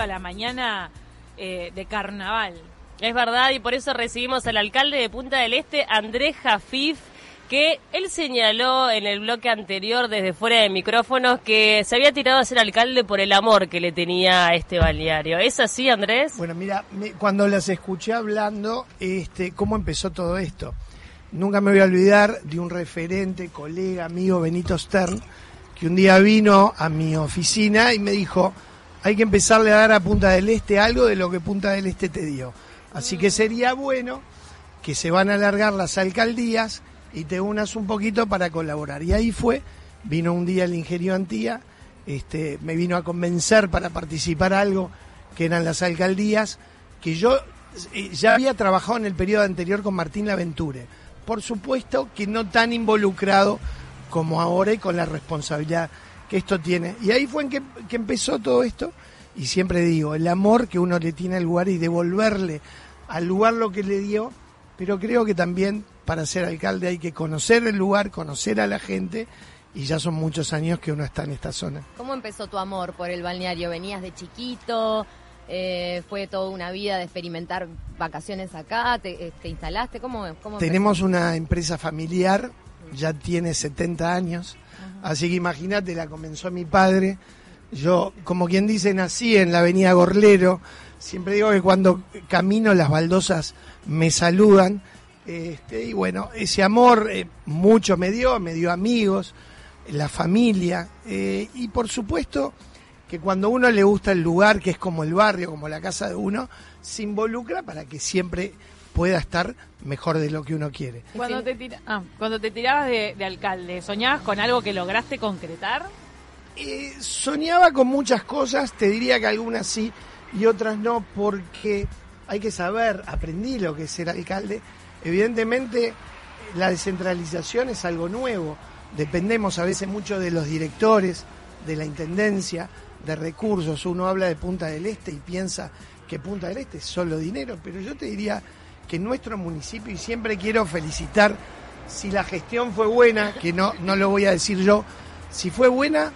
a la mañana eh, de carnaval. Es verdad, y por eso recibimos al alcalde de Punta del Este, Andrés Jafif, que él señaló en el bloque anterior, desde fuera de micrófonos, que se había tirado a ser alcalde por el amor que le tenía a este balneario. ¿Es así, Andrés? Bueno, mira, cuando las escuché hablando, este, cómo empezó todo esto. Nunca me voy a olvidar de un referente, colega, amigo, Benito Stern, que un día vino a mi oficina y me dijo, hay que empezarle a dar a Punta del Este algo de lo que Punta del Este te dio. Así que sería bueno que se van a alargar las alcaldías y te unas un poquito para colaborar. Y ahí fue, vino un día el ingeniero Antía, este, me vino a convencer para participar algo que eran las alcaldías, que yo eh, ya había trabajado en el periodo anterior con Martín Laventure. Por supuesto que no tan involucrado como ahora y con la responsabilidad que esto tiene. Y ahí fue en que, que empezó todo esto. Y siempre digo, el amor que uno le tiene al lugar y devolverle al lugar lo que le dio, pero creo que también para ser alcalde hay que conocer el lugar, conocer a la gente y ya son muchos años que uno está en esta zona. ¿Cómo empezó tu amor por el balneario? ¿Venías de chiquito? Eh, ¿Fue toda una vida de experimentar vacaciones acá? ¿Te, eh, instalaste? ¿Cómo, cómo Tenemos una empresa familiar, ya tiene 70 años, así que imagínate, la comenzó mi padre. Yo, como quien dice, nací en la avenida Gorlero, Siempre digo que cuando camino las baldosas me saludan. Este, y bueno, ese amor eh, mucho me dio, me dio amigos, la familia. Eh, y por supuesto que cuando uno le gusta el lugar, que es como el barrio, como la casa de uno, se involucra para que siempre pueda estar mejor de lo que uno quiere. Cuando, te, ah, cuando te tirabas de, alcalde, ¿soñabas con algo que lograste concretar? Eh, soñaba con muchas cosas, te diría que algunas sí, y otras no, porque hay que saber, aprendí lo que es ser alcalde. Evidentemente, la descentralización es algo nuevo. Dependemos a veces mucho de los directores, de la intendencia, de recursos. Uno habla de Punta del Este y piensa que Punta del Este es solo dinero, pero yo te diría que nuestro municipio, y siempre quiero felicitar, si la gestión fue buena, que no, no lo voy a decir yo, si fue buena,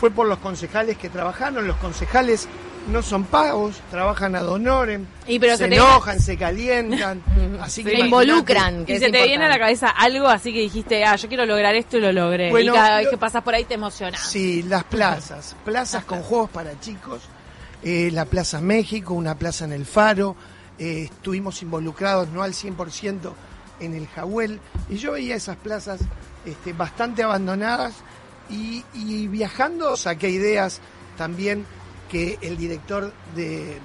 fue por los concejales que trabajaron, los concejales no son pagos, trabajan ad honorem, y se, enojan, se calientan, así que se involucran. y se te viene a la cabeza algo así que dijiste, ah, yo quiero lograr esto y lo logré. y cada vez que pasas por ahí te emocionas. Sí, las plazas, plazas con juegos para chicos, eh, la Plaza México, una plaza en el Faro, eh, estuvimos involucrados no al 100% en el Jahuel, y yo veía esas plazas este, bastante abandonadas y, y viajando saqué ideas también que el director de,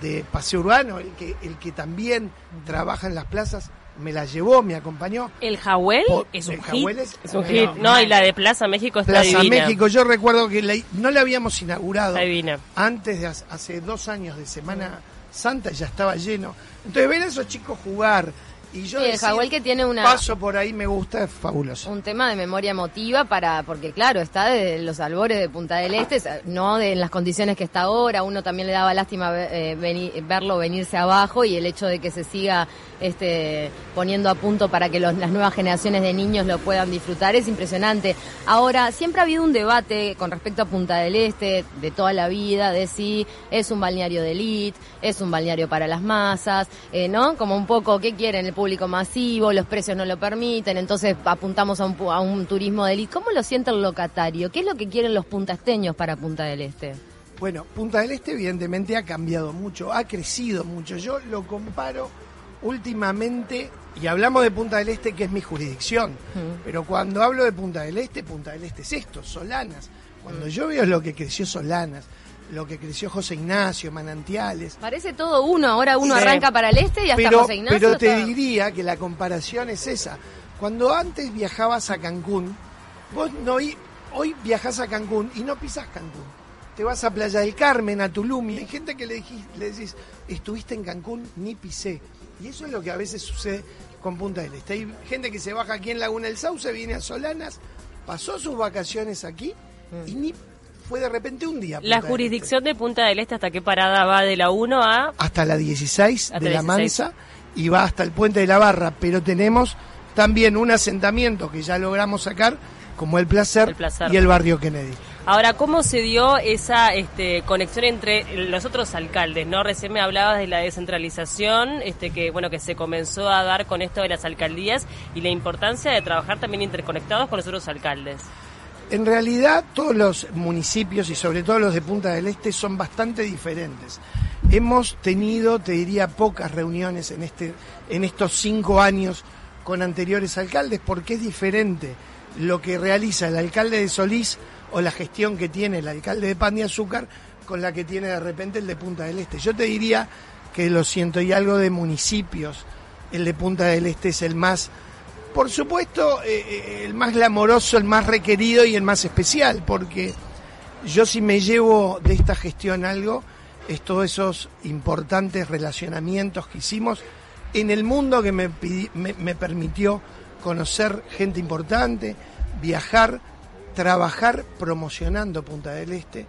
de Paseo Urbano, el que, el que también trabaja en las plazas, me la llevó, me acompañó. ¿El Jahuel? es un hit. Es, un hit. No, y la de Plaza México está Plaza México, yo recuerdo que no la habíamos inaugurado. Antes de hace dos años de Semana Santa ya estaba lleno. Entonces ver a esos chicos jugar, y yo el Jahuel que tiene una paso por ahí me gusta, es fabuloso. Un tema de memoria emotiva para porque claro, está desde los albores de Punta del Este, no de en las condiciones que está ahora, uno también le daba lástima eh, verlo venirse abajo y el hecho de que se siga este poniendo a punto para que las nuevas generaciones de niños lo puedan disfrutar es impresionante. Ahora, siempre ha habido un debate con respecto a Punta del Este de toda la vida de si es un balneario de elite, es un balneario para las masas, eh, ¿no? Como un poco qué quieren el público masivo, los precios no lo permiten, entonces apuntamos a un, a un turismo de élite. ¿Cómo lo siente el locatario? ¿Qué es lo que quieren los puntasteños para Punta del Este? Bueno, Punta del Este evidentemente ha cambiado mucho, ha crecido mucho. Yo lo comparo últimamente, y hablamos de Punta del Este, que es mi jurisdicción, pero cuando hablo de Punta del Este, Punta del Este es esto, Solanas. Cuando yo veo lo que creció Solanas, lo que creció José Ignacio, Manantiales. Parece todo uno, ahora uno arranca para el este y hasta José Ignacio. Pero te diría que la comparación es esa. Cuando antes viajabas a Cancún, vos no hoy viajas a Cancún y no pisas Cancún. Te vas a Playa del Carmen, a Tulum, y hay gente que le, le decís, estuviste en Cancún, ni pisé. Y eso es lo que a veces sucede con Punta del Este. Hay gente que se baja aquí en Laguna del Sauce, viene a Solanas, pasó sus vacaciones aquí y ni fue de repente un día. la jurisdicción de Punta del Este, ¿hasta qué parada va de la 1 a...? Hasta la 16 de la Mansa y va hasta el Puente de la Barra, pero tenemos también un asentamiento que ya logramos sacar, como el Placer, y el Barrio Kennedy. Ahora, ¿cómo se dio esa este, conexión entre los otros alcaldes? ¿no? Recién me hablabas de la descentralización, este, que bueno que se comenzó a dar con esto de las alcaldías y la importancia de trabajar también interconectados con los otros alcaldes. En realidad, todos los municipios y sobre todo los de Punta del Este son bastante diferentes. Hemos tenido, te diría, pocas reuniones en, este, en estos cinco años con anteriores alcaldes porque es diferente lo que realiza el alcalde de Solís o la gestión que tiene el alcalde de Pan de Azúcar con la que tiene de repente el de Punta del Este. Yo te diría que lo siento y algo de municipios, el de Punta del Este es el más, por supuesto, eh, eh, el más glamoroso, el más requerido y el más especial, porque yo si me llevo de esta gestión algo, es todos esos importantes relacionamientos que hicimos en el mundo que me, me permitió conocer gente importante, viajar, trabajar promocionando Punta del Este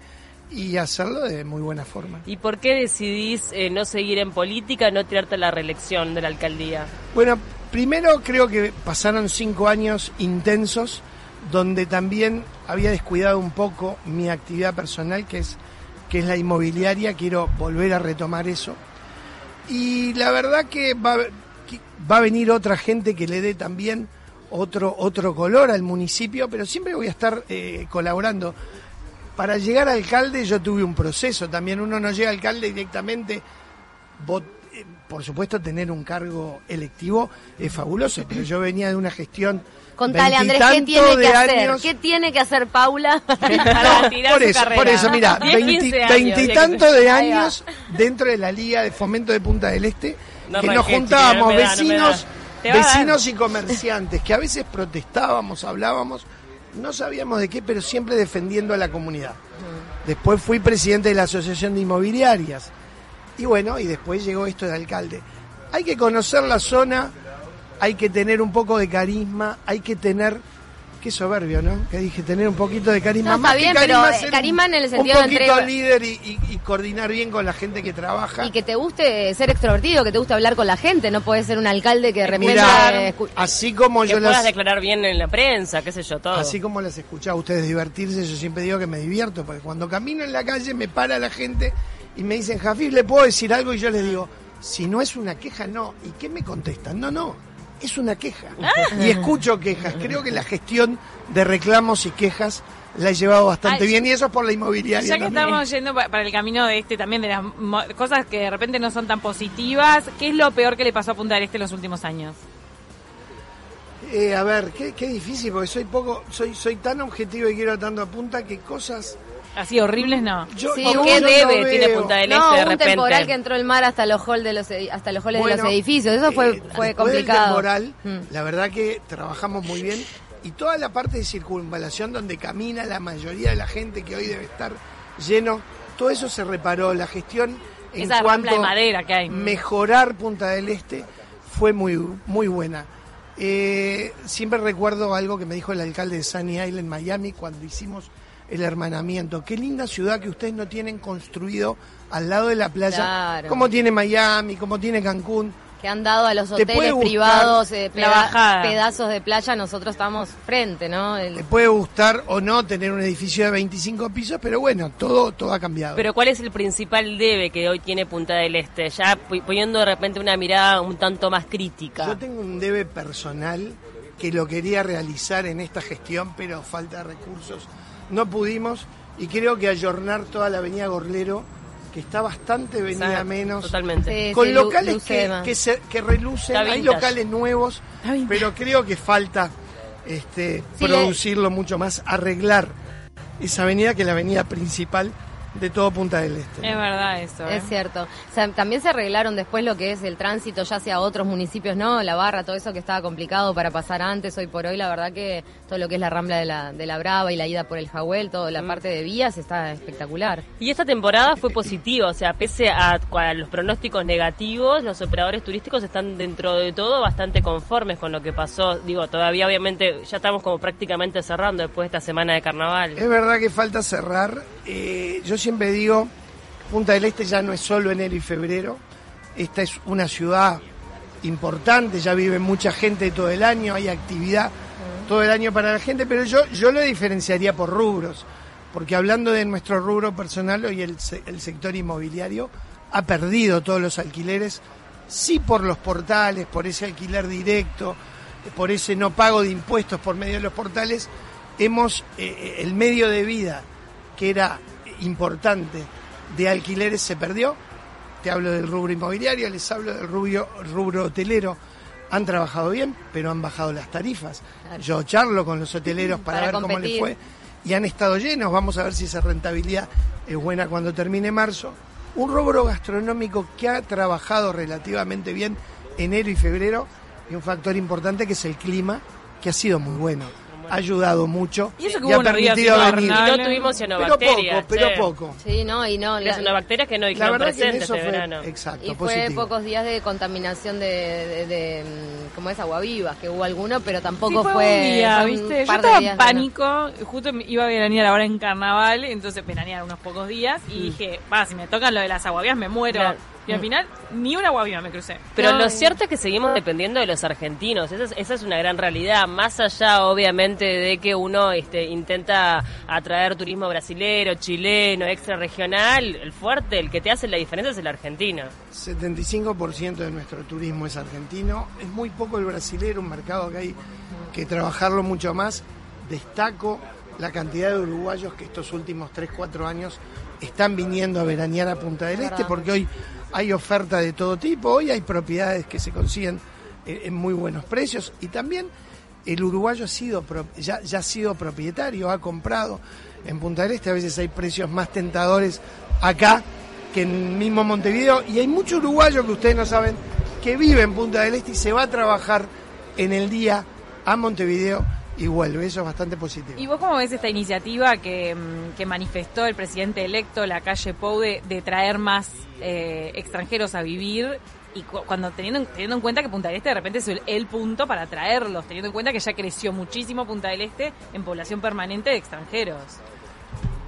y hacerlo de muy buena forma. ¿Y por qué decidís eh, no seguir en política, no tirarte a la reelección de la alcaldía? Bueno, primero creo que pasaron cinco años intensos donde también había descuidado un poco mi actividad personal, que es, que es la inmobiliaria, quiero volver a retomar eso. Y la verdad que va, va a venir otra gente que le dé también otro, otro color al municipio, pero siempre voy a estar eh, colaborando. Para llegar a alcalde yo tuve un proceso, también uno no llega a alcalde directamente, eh, por supuesto tener un cargo electivo es fabuloso, pero yo venía de una gestión... Contale Andrés, ¿qué tiene que hacer? ¿Qué tiene que hacer Paula para por eso, por eso, mira, veintitantos de años dentro de la Liga de Fomento de Punta del Este, que nos juntábamos vecinos vecinos y comerciantes, que a veces protestábamos, hablábamos, no sabíamos de qué, pero siempre defendiendo a la comunidad. Después fui presidente de la Asociación de Inmobiliarias. Y bueno, y después llegó esto de alcalde. Hay que conocer la zona, hay que tener un poco de carisma, hay que tener Qué soberbio, ¿no? Que dije, tener un poquito de carisma. No, está bien, pero eh, carisma en el sentido de... Un poquito líder y, coordinar bien con la gente que trabaja. Y que te guste ser extrovertido, que te guste hablar con la gente. No puedes ser un alcalde que de repente... así como yo puedas declarar bien en la prensa, qué sé yo, todo. Así como las escuchaba a ustedes divertirse, yo siempre digo que me divierto, porque cuando camino en la calle me para la gente y me dicen, Jafif, ¿le puedo decir algo? Y yo les digo, si no es una queja, no. ¿Y qué me contestan? No, no es una queja. Ah. Y escucho quejas. Creo que la gestión de reclamos y quejas la he llevado bastante bien y eso es por la inmobiliaria. Ya que estamos yendo para el camino de este también, de las cosas que de repente no son tan positivas, ¿qué es lo peor que le pasó a Punta del Este en los últimos años? Eh, a ver, qué, qué, difícil, porque soy poco, soy, soy tan objetivo y quiero tanto a punta que cosas Así horribles no. Yo, sí, ¿Qué debe tiene Punta del Este de repente? un temporal que entró el mar hasta los halls de los hasta los halls de los edificios. Eso fue eh, fue complicado. temporal, mm. la verdad que trabajamos muy bien y toda la parte de circunvalación donde camina la mayoría de la gente que hoy debe estar lleno, todo eso se reparó, la gestión en cuanto de madera que hay. mejorar Punta del Este fue muy muy buena. Eh, siempre recuerdo algo que me dijo el alcalde de Sunny Island, Miami, cuando hicimos el hermanamiento. Qué linda ciudad que ustedes no tienen construido al lado de la playa, como tiene Miami, como tiene Cancún. Que han dado a los hoteles privados eh, pedazos de playa, nosotros estamos frente, ¿no? Te puede gustar o no tener un edificio de 25 pisos, pero bueno, todo, todo ha cambiado. Pero ¿cuál es el principal debe que hoy tiene Punta del Este? Ya poniendo de repente una mirada un tanto más crítica. Yo tengo un debe personal que lo quería realizar en esta gestión, pero falta recursos no pudimos y creo que ayornar toda la avenida Gorlero que está bastante venida menos. Totalmente. con locales que, que, se, que, relucen, hay locales nuevos, pero creo que falta este, producirlo mucho más, arreglar esa avenida que la avenida principal de todo Punta del Este. Es verdad eso. Es ¿eh? cierto. también se arreglaron después lo que es el tránsito ya hacia otros municipios, ¿no? La barra, todo eso que estaba complicado para pasar antes, hoy por hoy, la verdad que todo lo que es la rambla de la, de la Brava y la ida por el Jahuel, toda la mm. parte de vías está espectacular. Y esta temporada fue positiva, o sea, pese a, a los pronósticos negativos, los operadores turísticos están dentro de todo bastante conformes con lo que pasó. Digo, todavía obviamente ya estamos como prácticamente cerrando después de esta semana de carnaval. Es verdad que falta cerrar. Eh, yo siempre digo, Punta del Este ya no es solo enero y febrero, esta es una ciudad importante, ya vive mucha gente todo el año, hay actividad todo el año para la gente, pero yo, yo lo diferenciaría por rubros. porque hablando de nuestro rubro personal, hoy el, se- el sector inmobiliario ha perdido todos los alquileres, sí por los portales, por ese alquiler directo, por ese no pago de impuestos por medio de los portales, hemos, eh, el medio de vida que era importante de alquileres se perdió. Te hablo del rubro inmobiliario, les hablo del rubro, rubro hotelero. Han trabajado bien, pero han bajado las tarifas. Claro. Yo charlo con los hoteleros para, Para ver cómo les fue y han estado llenos. Vamos a ver si esa rentabilidad es buena cuando termine marzo. Un rubro gastronómico que ha trabajado relativamente bien enero y febrero y un factor importante que es el clima, que ha sido muy bueno. Ha ayudado mucho Y eso que ha hubo. Y no tuvimos Pero cianobacterias. poco, pero poco. Sí, no, y no. Las la- cianobacterias que no La dijeron verdad que en presentes eso este fue verano. exacto, y fue pocos días de contaminación de, de, de, mm, como es aguavivas, que hubo alguno, pero tampoco Sí, fue, fue. un día, fue un ¿viste? Yo estaba en pánico, justo iba a veranear ahora en carnaval, entonces veranear unos pocos días y dije, va, si me tocan lo de las aguavías me muero. Claro. Y al final ni una aguavía me crucé. Pero No, lo cierto es que seguimos dependiendo de los argentinos. Esa es, esa es una gran realidad. Más allá, obviamente, de que uno este, intenta atraer turismo brasilero, chileno, extra regional, el fuerte, el que te hace la diferencia es el argentino. 75% de nuestro turismo es argentino. Es muy poco el brasilero, un mercado que hay que trabajarlo mucho más. Destaco la cantidad de uruguayos que estos últimos 3, 4 años están viniendo a veranear a Punta del Este, porque hoy hay oferta de todo tipo, hoy hay propiedades que se consiguen en muy buenos precios y también el uruguayo ha sido ya ha sido propietario, ha comprado. En Punta del Este, a veces hay precios más tentadores acá que en mismo Montevideo y hay mucho uruguayo que ustedes no saben que vive en Punta del Este y se va a trabajar en el día a Montevideo y vuelve, eso es bastante positivo. ¿Y vos cómo ves esta iniciativa que, mm, manifestó el presidente electo, la calle Pou, de, traer más eh, extranjeros a vivir? Y cu- cuando teniendo, en- teniendo en cuenta que Punta del Este de repente es el, el punto para traerlos, teniendo en cuenta que ya creció muchísimo Punta del Este en población permanente de extranjeros.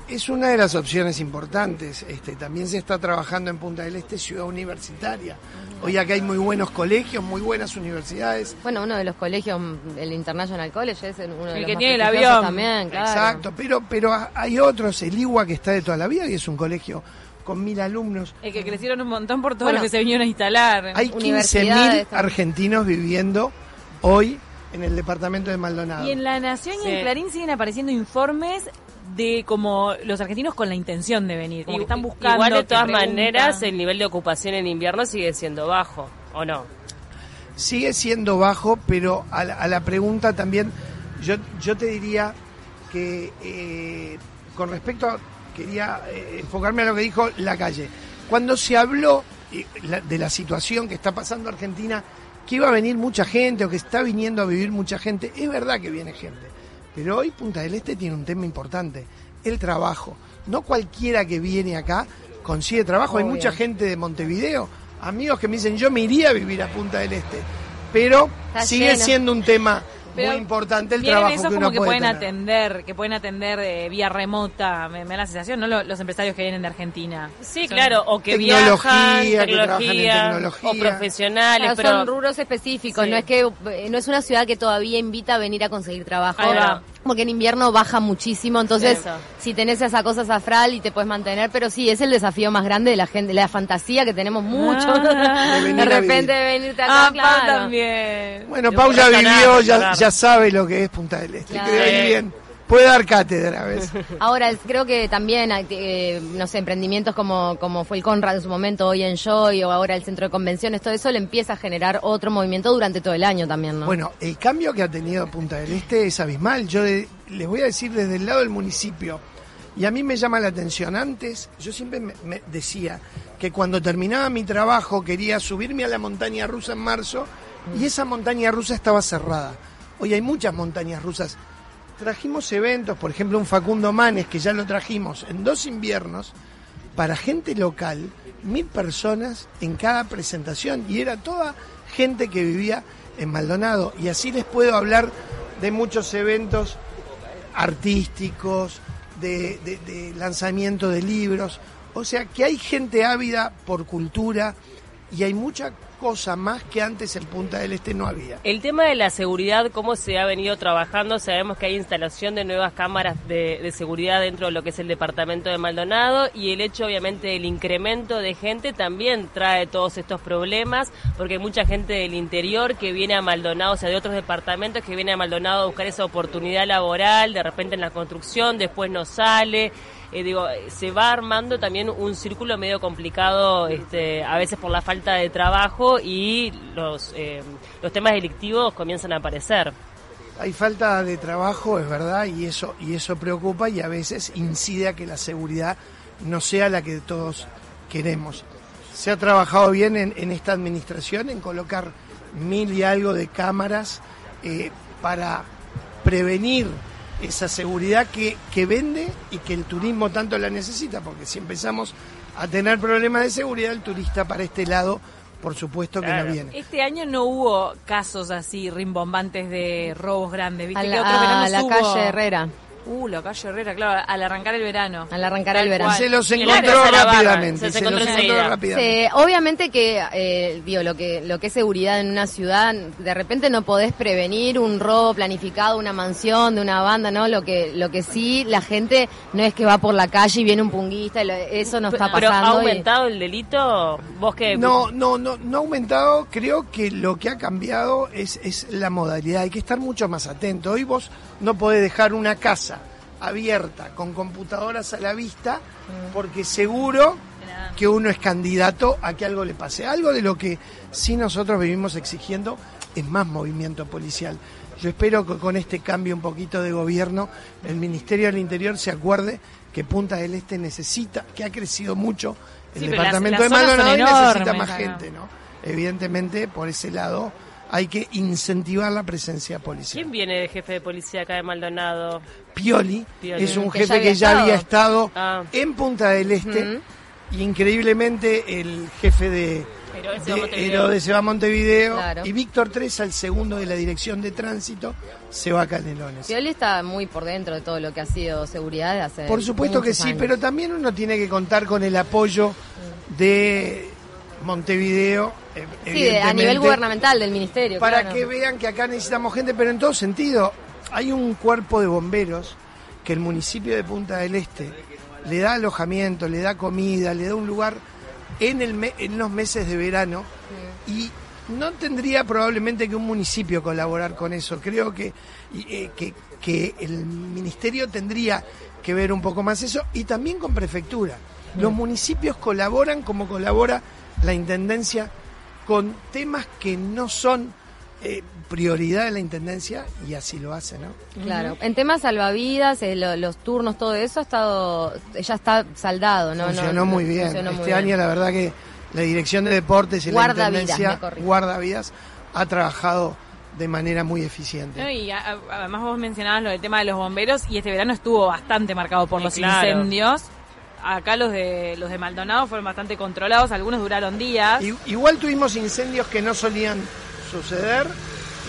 Es una de las opciones importantes. Este, también se está trabajando en Punta del Este, ciudad universitaria. Hoy acá hay muy buenos colegios, muy buenas universidades. Bueno, uno de los colegios, el International College, es uno de El los que más tiene el prestigiosos avión. también, claro. Exacto, pero, pero hay otros, el IWA que está de toda la vida y es un colegio con mil alumnos. El que crecieron un montón por todo Bueno, lo que se vinieron a instalar. Hay 15.000 Universidades también. argentinos viviendo hoy en el departamento de Maldonado. Y en La Nación y Sí. en Clarín siguen apareciendo informes de como los argentinos con la intención de venir, como que están buscando. Igual de todas maneras, el nivel de ocupación en invierno sigue siendo bajo, ¿o no? sigue siendo bajo, pero a la, a la pregunta también, yo, yo te diría que eh, con respecto a, quería eh, enfocarme a lo que dijo la calle. Cuando se habló eh, la- de la situación que está pasando Argentina, que iba a venir mucha gente o que está viniendo a vivir mucha gente, es verdad que viene gente, pero hoy Punta del Este tiene un tema importante, el trabajo. No cualquiera que viene acá consigue trabajo, hay mucha gente de Montevideo, amigos que me dicen yo me iría a vivir a Punta del Este, pero Está sigue lleno. siendo un tema Pero muy importante el trabajo esos que como uno que puede pueden tener. atender, que pueden atender de vía remota, me, me da la sensación, ¿no? Lo- Los, empresarios que vienen de Argentina. Sí, Son- claro, o que Tecnología, viajan, que trabajan en tecnología, tecnología. o profesionales, Claro, pero son rubros específicos, Sí. no es que eh, no es una ciudad que todavía invita a venir a conseguir trabajo. Ahí va. Porque en invierno baja muchísimo, entonces Eso. si tenés esa cosa zafral y te puedes mantener, pero sí, es el desafío más grande de la gente, la fantasía que tenemos mucho Ah. De repente de venirte acá, Ah, Pau claro. también. Bueno, Pau ya vivió, ya, ya sabe lo que es Punta del Este, Claro. ir bien. Puede dar cátedra a veces. Ahora, creo que también, eh, no sé, emprendimientos como, como fue el Conrad en su momento, hoy en Joy, o ahora el Centro de Convenciones, todo eso le empieza a generar otro movimiento durante todo el año también, ¿no? Bueno, el cambio que ha tenido Punta del Este es abismal. Yo de- les voy a decir desde el lado del municipio, y a mí me llama la atención. Antes, yo siempre me, me decía que cuando terminaba mi trabajo quería subirme a la montaña rusa en marzo, y esa montaña rusa estaba cerrada. Hoy hay muchas montañas rusas. Trajimos eventos, por ejemplo, un Facundo Manes, que ya lo trajimos en dos inviernos, para gente local, mil personas en cada presentación y era toda gente que vivía en Maldonado. Y así les puedo hablar de muchos eventos artísticos, de, lanzamiento de libros. O sea que hay gente ávida por cultura y hay mucha cosa más que antes en Punta del Este no había. El tema de la seguridad, cómo se ha venido trabajando, sabemos que hay instalación de nuevas cámaras de, de seguridad dentro de lo que es el departamento de Maldonado y el hecho obviamente del incremento de gente también trae todos estos problemas porque hay mucha gente del interior que viene a Maldonado, o sea, de otros departamentos que viene a Maldonado a buscar esa oportunidad laboral, de repente en la construcción, después no sale. Eh, digo, se va armando también un círculo medio complicado, este, a veces por la falta de trabajo y los, eh, los temas delictivos comienzan a aparecer. Hay falta de trabajo, es verdad, y eso, y eso preocupa y a veces incide a que la seguridad no sea la que todos queremos. Se ha trabajado bien en, esta administración en colocar mil y algo de cámaras eh, para prevenir esa seguridad que, que vende y que el turismo tanto la necesita, porque si empezamos a tener problemas de seguridad, el turista para este lado, por supuesto que Claro. no viene. Este año no hubo casos así rimbombantes de robos grandes. ¿Viste A que la, a veranos la hubo? calle Herrera, Uh, la calle Herrera, claro, al arrancar el verano. al arrancar Tal el verano. Se los encontró rápidamente. se Se, encontró los encontró rápidamente. Sí, obviamente que, eh, digo, lo que lo que es seguridad en una ciudad, de repente no podés prevenir un robo planificado, una mansión de una banda, ¿no? Lo que lo que sí, la gente no es que va por la calle y viene un punguista, y lo- eso no está Pero ha pasando. y- aumentado el delito, vos que... No, no, no, no ha aumentado. Creo que lo que ha cambiado es, es la modalidad. Hay que estar mucho más atento. Hoy vos no podés dejar una casa abierta con computadoras a la vista porque seguro que uno es candidato a que algo le pase. Algo de lo que sí nosotros vivimos exigiendo es más movimiento policial. Yo espero que con este cambio un poquito de gobierno, el Ministerio del Interior se acuerde que Punta del Este necesita, que ha crecido mucho el Sí, pero las- departamento las de Maldonado y necesita más gente, ¿no? Evidentemente, por ese lado, hay que incentivar la presencia policial. ¿Quién viene de jefe de policía acá de Maldonado? Pioli, Pioli. es un Que jefe que ya estado. había estado Ah. en Punta del Este y increíblemente el jefe de, Herodes se va a de Montevideo. Herodes se va a Montevideo Claro. y Víctor Tresa, el segundo de la dirección de tránsito, se va a Canelones. Pioli está muy por dentro de todo lo que ha sido seguridad de hace Por supuesto que sí, años. pero también uno tiene que contar con el apoyo de Montevideo. eh, Sí, a nivel gubernamental del ministerio. para claro. que vean que acá necesitamos gente, pero en todo sentido. Hay un cuerpo de bomberos que el municipio de Punta del Este le da alojamiento, le da comida, le da un lugar en, el me- en los meses de verano y no tendría probablemente que un municipio colaborar con eso. Creo que, eh, que, que el ministerio tendría que ver un poco más eso y también con prefectura. Los municipios colaboran como colabora la intendencia con temas que no son eh, prioridad de la intendencia y así lo hace, ¿no? Claro, en temas salvavidas, eh, lo- los turnos, todo eso ha estado, ya está saldado, ¿no? funcionó No, muy bien. funcionó muy este bien. año la verdad que la dirección de deportes y la Guardavidas, intendencia me corrijo. guardavidas ha trabajado de manera muy eficiente. No, y a- a- además vos mencionabas lo del tema de los bomberos y este verano estuvo bastante marcado por Sí, los claro. incendios. Acá los de los de Maldonado fueron bastante controlados, algunos duraron días. I- Igual tuvimos incendios que no solían suceder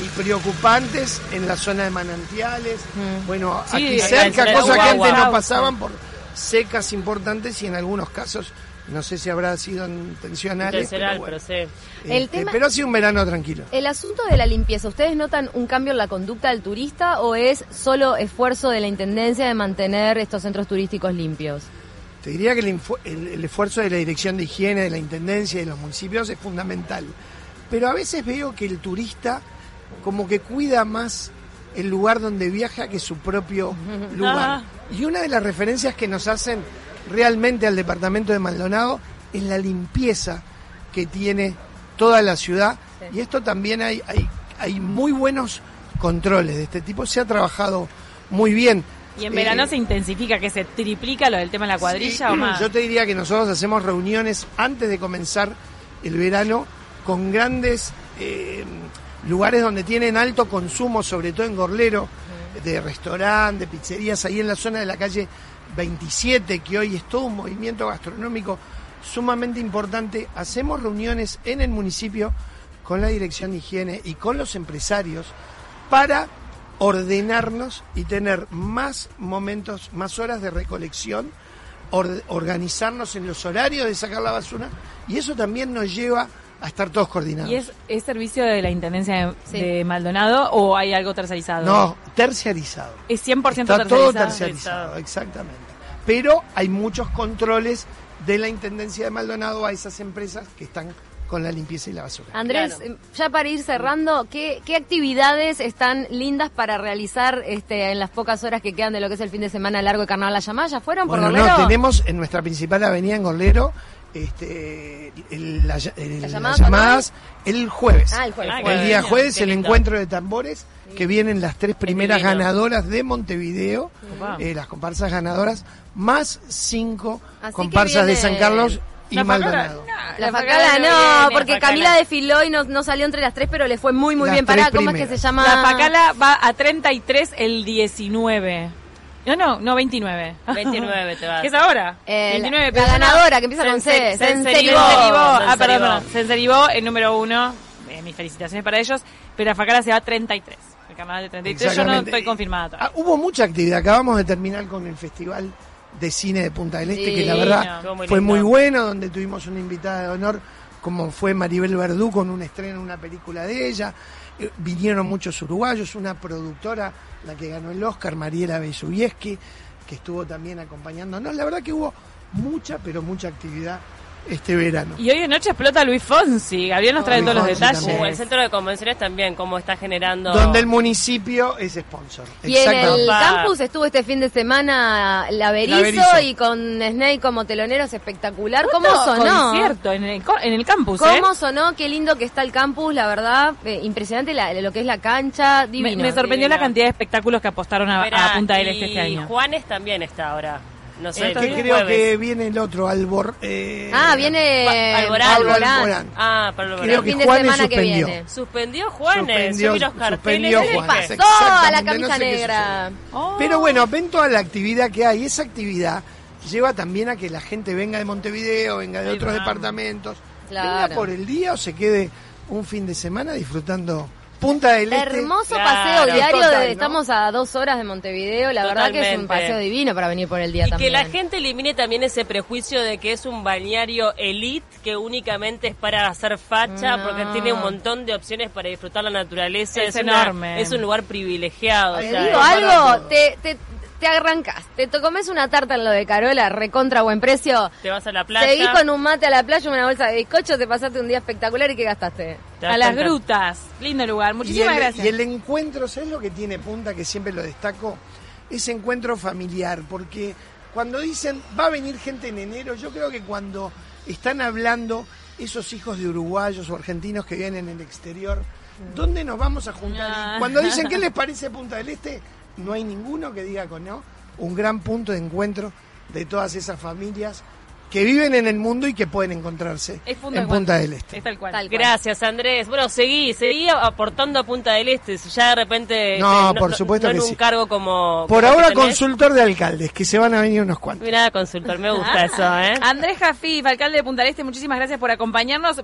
y preocupantes en la zona de manantiales. Bueno, Sí, aquí cerca, cosas que antes no pasaban por secas importantes y en algunos casos, no sé si habrá sido intencionales, Intencional, pero, pero bueno. sí. El Este, tema- pero ha sido un verano tranquilo. El asunto de la limpieza, ¿ustedes notan un cambio en la conducta del turista o es solo esfuerzo de la intendencia de mantener estos centros turísticos limpios? Te diría que el, el esfuerzo de la Dirección de Higiene, de la Intendencia y de los municipios es fundamental. Pero a veces veo que el turista como que cuida más el lugar donde viaja que su propio lugar. Ah. Y una de las referencias que nos hacen realmente al departamento de Maldonado es la limpieza que tiene toda la ciudad. Y esto también hay, hay, hay muy buenos controles de este tipo. Se ha trabajado muy bien. Y en Eh, verano se intensifica, que se triplica lo del tema de la cuadrilla Sí, o más. Yo te diría que nosotros hacemos reuniones antes de comenzar el verano con grandes eh, lugares donde tienen alto consumo, sobre todo en Gorlero, de restaurantes, de pizzerías, ahí en la zona de la calle 27, que hoy es todo un movimiento gastronómico sumamente importante. Hacemos reuniones en el municipio con la Dirección de Higiene y con los empresarios para ordenarnos y tener más momentos, más horas de recolección, or- organizarnos en los horarios de sacar la basura y eso también nos lleva a estar todos coordinados. ¿Y es, es servicio de la Intendencia de, Sí. de Maldonado o hay algo tercerizado? No, terciarizado. Es 100% Está tercerizado. todo terciarizado, exactamente. Pero hay muchos controles de la Intendencia de Maldonado a esas empresas que están con la limpieza y la basura. Andrés, Claro. eh, ya para ir cerrando, ¿qué, qué actividades están lindas para realizar este, en las pocas horas que quedan de lo que es el fin de semana largo de Carnaval La Llamada? ¿Ya fueron por Bueno, Gorlero? no, tenemos en nuestra principal avenida en Gorlero este, el- la- el- ¿Las las llamadas el jueves. Ah, el jueves. Ah, el día Qué jueves el encuentro de tambores que vienen las tres primeras ganadoras de Montevideo, Wow. eh, las comparsas ganadoras, más cinco Así comparsas de San Carlos y La Facala, Maldonado. no, La Facala facala no, viene, porque. Camila desfiló y no, no salió entre las tres, pero le fue muy, muy Las bien. Pará, ¿cómo es que se llama? La Facala va a 33 el 19. No, no, no, 29. 29 te vas. ¿Qué es ahora? Eh, 29, la, pero la ganadora, que empieza con C. Senseribó. Ah, perdón, perdón. Senseribó, el número uno. Eh, mis felicitaciones para ellos. Pero la Facala se va a 33. El carnaval de 33. Yo no estoy confirmada todavía. Ah, hubo mucha actividad. Acabamos de terminar con el Festival de Cine de Punta del Este, que la verdad muy fue lindo. muy bueno, donde tuvimos una invitada de honor, como fue Maribel Verdú, con un estreno una película de ella. Eh, vinieron muchos uruguayos, una productora, la que ganó el Oscar, Mariela Besubieski, que estuvo también acompañándonos. La verdad que hubo mucha, pero mucha actividad este verano. Y hoy de noche explota Luis Fonsi. Gabriel nos trae Luis todos los detalles. también. El centro de convenciones también, cómo está generando. Donde el municipio es sponsor. Y en el campus estuvo este fin de semana la Berizo, Berizo. y con Snake como teloneros espectacular. ¿Cómo ¿Cuánto sonó? concierto en el, en el campus, ¿Cómo ¿eh? sonó? Qué lindo que está el campus, la verdad. eh, impresionante la- lo que es la cancha, Me, divino. me sorprendió divino. la cantidad de espectáculos que apostaron a, Punta del Este este año. Juanes también está ahora. No sé, el que jueves. creo que viene el otro, Albor. eh, Ah, viene Alborán. Alborán. Alborán. Ah, para Creo El que fin de Juanes semana que suspendió. viene. Suspendió Juanes. Suspendió- Yo vi los carteles. Pasó a la camisa no sé qué negra. Oh. Pero bueno, ven toda la actividad que hay. Esa actividad lleva también a que la gente venga de Montevideo, venga de otros departamentos, Claro. venga por el día o se quede un fin de semana disfrutando Punta del Este. Hermoso Claro. paseo diario, Total, de- ¿no? estamos a dos horas de Montevideo, la verdad que es un Totalmente. paseo divino para venir por el día Y también. que la gente elimine también ese prejuicio de que es un balneario elite que únicamente es para hacer facha, No. porque tiene un montón de opciones para disfrutar la naturaleza. Es una- enorme. es un lugar privilegiado. o Te Te sea, digo algo, te, te arrancas, te comes una tarta en lo de Carola, recontra buen precio, te vas a la playa. seguís con un mate a la playa, una bolsa de bizcocho, te pasaste un día espectacular y ¿qué gastaste? A las grutas. Lindo lugar. Y Muchísimas el, gracias. y el encuentro, ¿sabes lo que tiene Punta? Que siempre lo destaco. Ese encuentro familiar. Porque cuando dicen va a venir gente en enero, yo creo que cuando están hablando esos hijos de uruguayos o argentinos que vienen en el exterior, ¿dónde nos vamos a juntar? Cuando dicen qué les parece Punta del Este, no hay ninguno que diga con no. Un gran punto de encuentro de todas esas familias que viven en el mundo y que pueden encontrarse Es punto en de Punta del Este. Es tal cual. Tal cual. Gracias, Andrés. Bueno, seguí, seguí aportando a Punta del Este. Si Ya de repente. No, este, por supuesto no que en un sí. cargo como. Por como ahora que consultor de alcaldes, que se van a venir unos cuantos. Mira, consultor, me gusta eso, ¿eh? Andrés Jafif, alcalde de Punta del Este, muchísimas gracias por acompañarnos.